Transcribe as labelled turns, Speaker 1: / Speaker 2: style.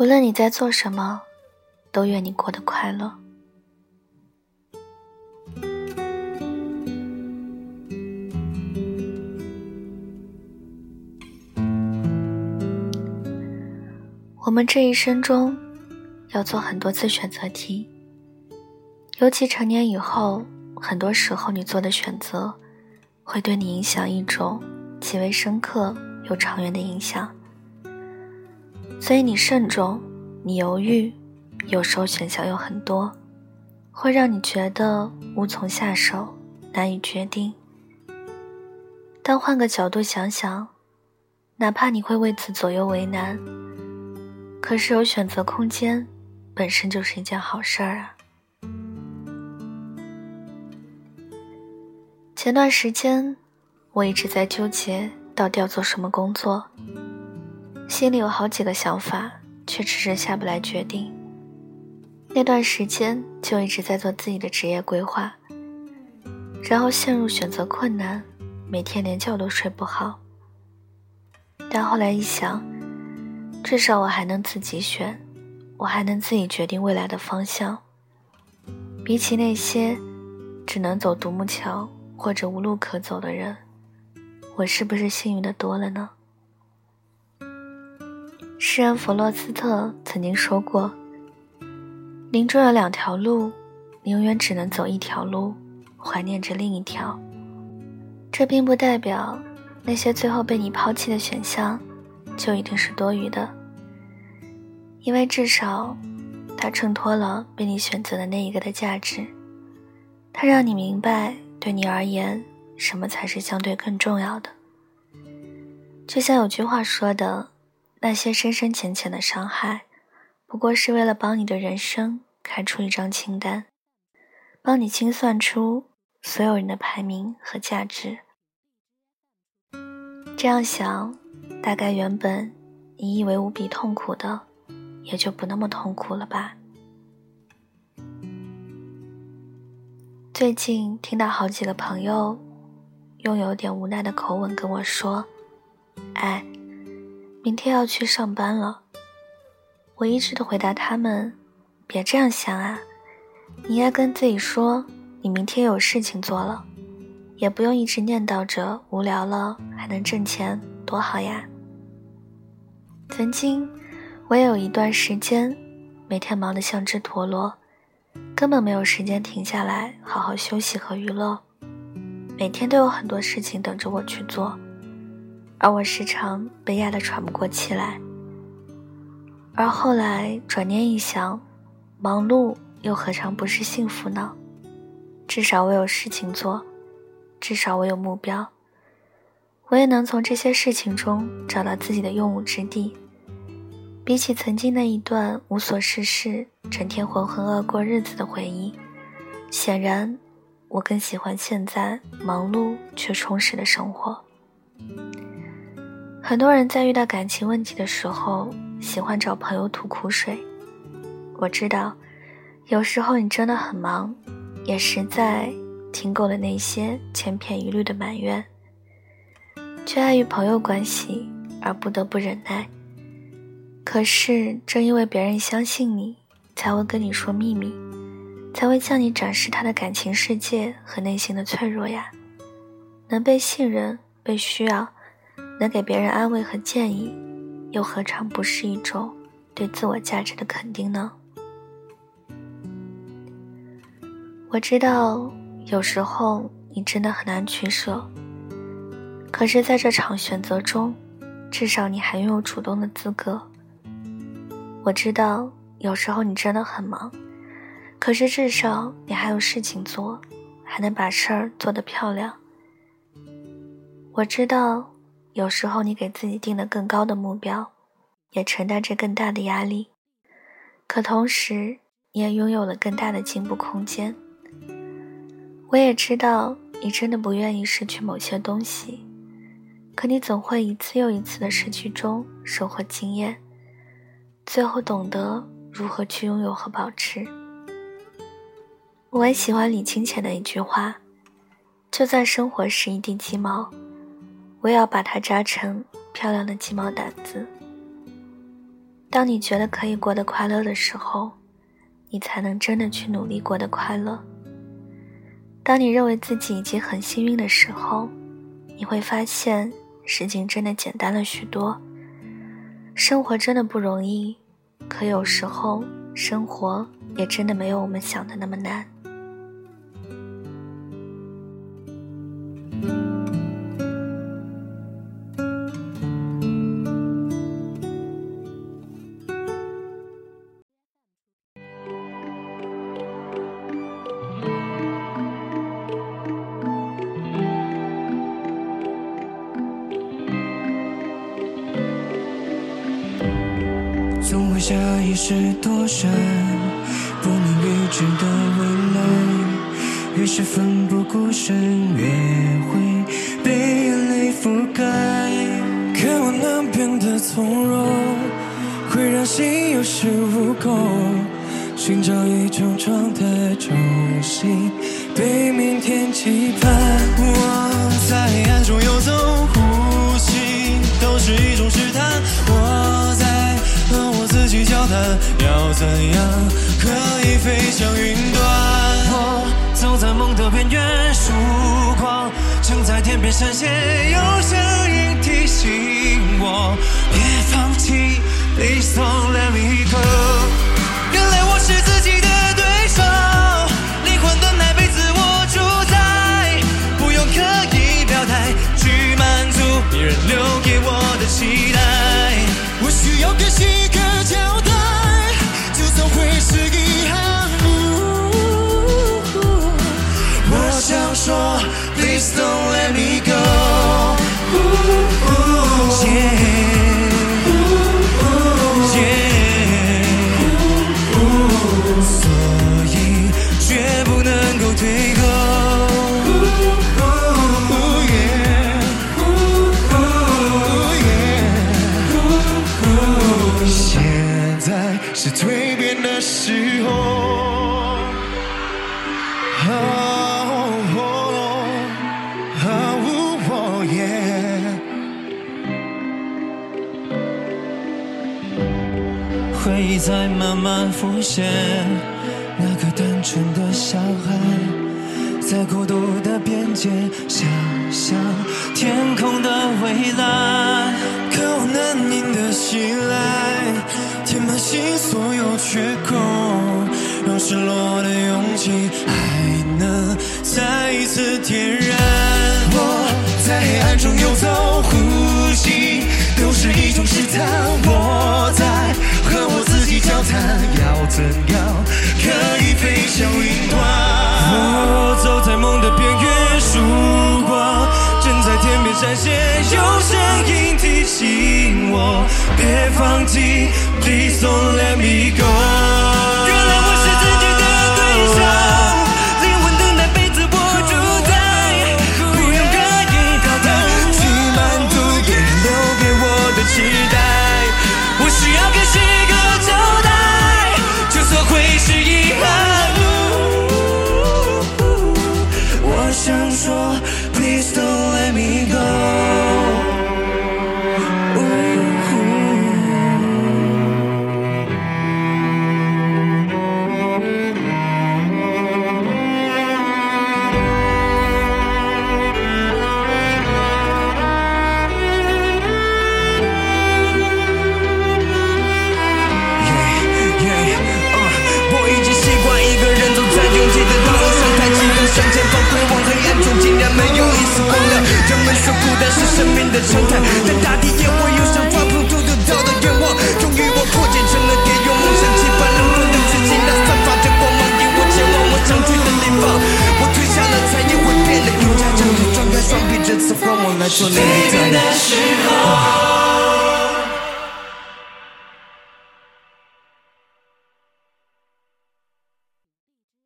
Speaker 1: 无论你在做什么，都愿你过得快乐。我们这一生中要做很多次选择题，尤其成年以后，很多时候你做的选择会对你影响一种极为深刻又长远的影响。所以你慎重，你犹豫，有时候选项有很多，会让你觉得无从下手，难以决定。但换个角度想想，哪怕你会为此左右为难，可是有选择空间，本身就是一件好事儿啊。前段时间，我一直在纠结到底要做什么工作。心里有好几个想法，却迟迟下不来决定。那段时间就一直在做自己的职业规划，然后陷入选择困难，每天连觉都睡不好。但后来一想，至少我还能自己选，我还能自己决定未来的方向。比起那些只能走独木桥或者无路可走的人，我是不是幸运的多了呢？诗人弗洛斯特曾经说过：“林中有两条路，你永远只能走一条路，怀念着另一条。”这并不代表那些最后被你抛弃的选项就一定是多余的，因为至少它衬托了被你选择的那一个的价值，它让你明白，对你而言，什么才是相对更重要的。就像有句话说的。那些深深浅浅的伤害，不过是为了帮你的人生开出一张清单，帮你清算出所有人的排名和价值。这样想，大概原本你以为无比痛苦的，也就不那么痛苦了吧。最近听到好几个朋友用有点无奈的口吻跟我说：“哎。”明天要去上班了，我一直都回答他们：“别这样想啊，你应该跟自己说，你明天有事情做了，也不用一直念叨着无聊了还能挣钱，多好呀。”曾经，我也有一段时间，每天忙得像只陀螺，根本没有时间停下来好好休息和娱乐，每天都有很多事情等着我去做。而我时常被压得喘不过气来，而后来转念一想，忙碌又何尝不是幸福呢？至少我有事情做，至少我有目标，我也能从这些事情中找到自己的用武之地。比起曾经那一段无所事事、整天浑浑噩过日子的回忆，显然我更喜欢现在忙碌却充实的生活。很多人在遇到感情问题的时候，喜欢找朋友吐苦水。我知道，有时候你真的很忙，也实在听够了那些千篇一律的埋怨，却碍于朋友关系而不得不忍耐。可是，正因为别人相信你，才会跟你说秘密，才会向你展示他的感情世界和内心的脆弱呀。能被信任，被需要。能给别人安慰和建议，又何尝不是一种对自我价值的肯定呢？我知道有时候你真的很难取舍，可是在这场选择中，至少你还拥有主动的资格。我知道有时候你真的很忙，可是至少你还有事情做，还能把事儿做得漂亮。我知道。有时候，你给自己定了更高的目标，也承担着更大的压力，可同时，你也拥有了更大的进步空间。我也知道，你真的不愿意失去某些东西，可你总会一次又一次的失去中收获经验，最后懂得如何去拥有和保持。我也喜欢李清浅的一句话：“就算生活是一地鸡毛。”我也要把它扎成漂亮的鸡毛掸子。当你觉得可以过得快乐的时候，你才能真的去努力过得快乐。当你认为自己已经很幸运的时候，你会发现事情真的简单了许多。生活真的不容易，可有时候生活也真的没有我们想的那么难。
Speaker 2: 会下意识躲闪，不能预知的未来，越是奋不顾身，越会被眼泪覆盖。渴望能变得从容，会让心有恃无恐，寻找一种状态，重新对明天期盼。我在黑暗中游走，要怎样可以飞向云端？我走在梦的边缘，曙光正在天边闪现，有声音提醒我别放弃。Please don't let me go。回忆在慢慢浮现，那个单纯的小孩，在孤独的边界，想象天空的蔚蓝，渴望难宁的醒来，填满心所有缺口，让失落的勇气还能再一次点燃。我在黑暗中游走，呼吸都是一种试探。我要怎样可以飞向云端？我走在梦的边缘，曙光正在天边闪现，有声音提醒我别放弃，Please don't let me go。
Speaker 3: 对望黑暗中竟然没有一丝光亮。人们说孤单是生命的常态，但大地也会有想抓不住的到的愿望。终于我破茧成了蝶，用梦想激发了路的自己，那散发着光芒，引我前往我想去的地方。我退下了，才也会变得更加强。张开双臂，这次换我来做。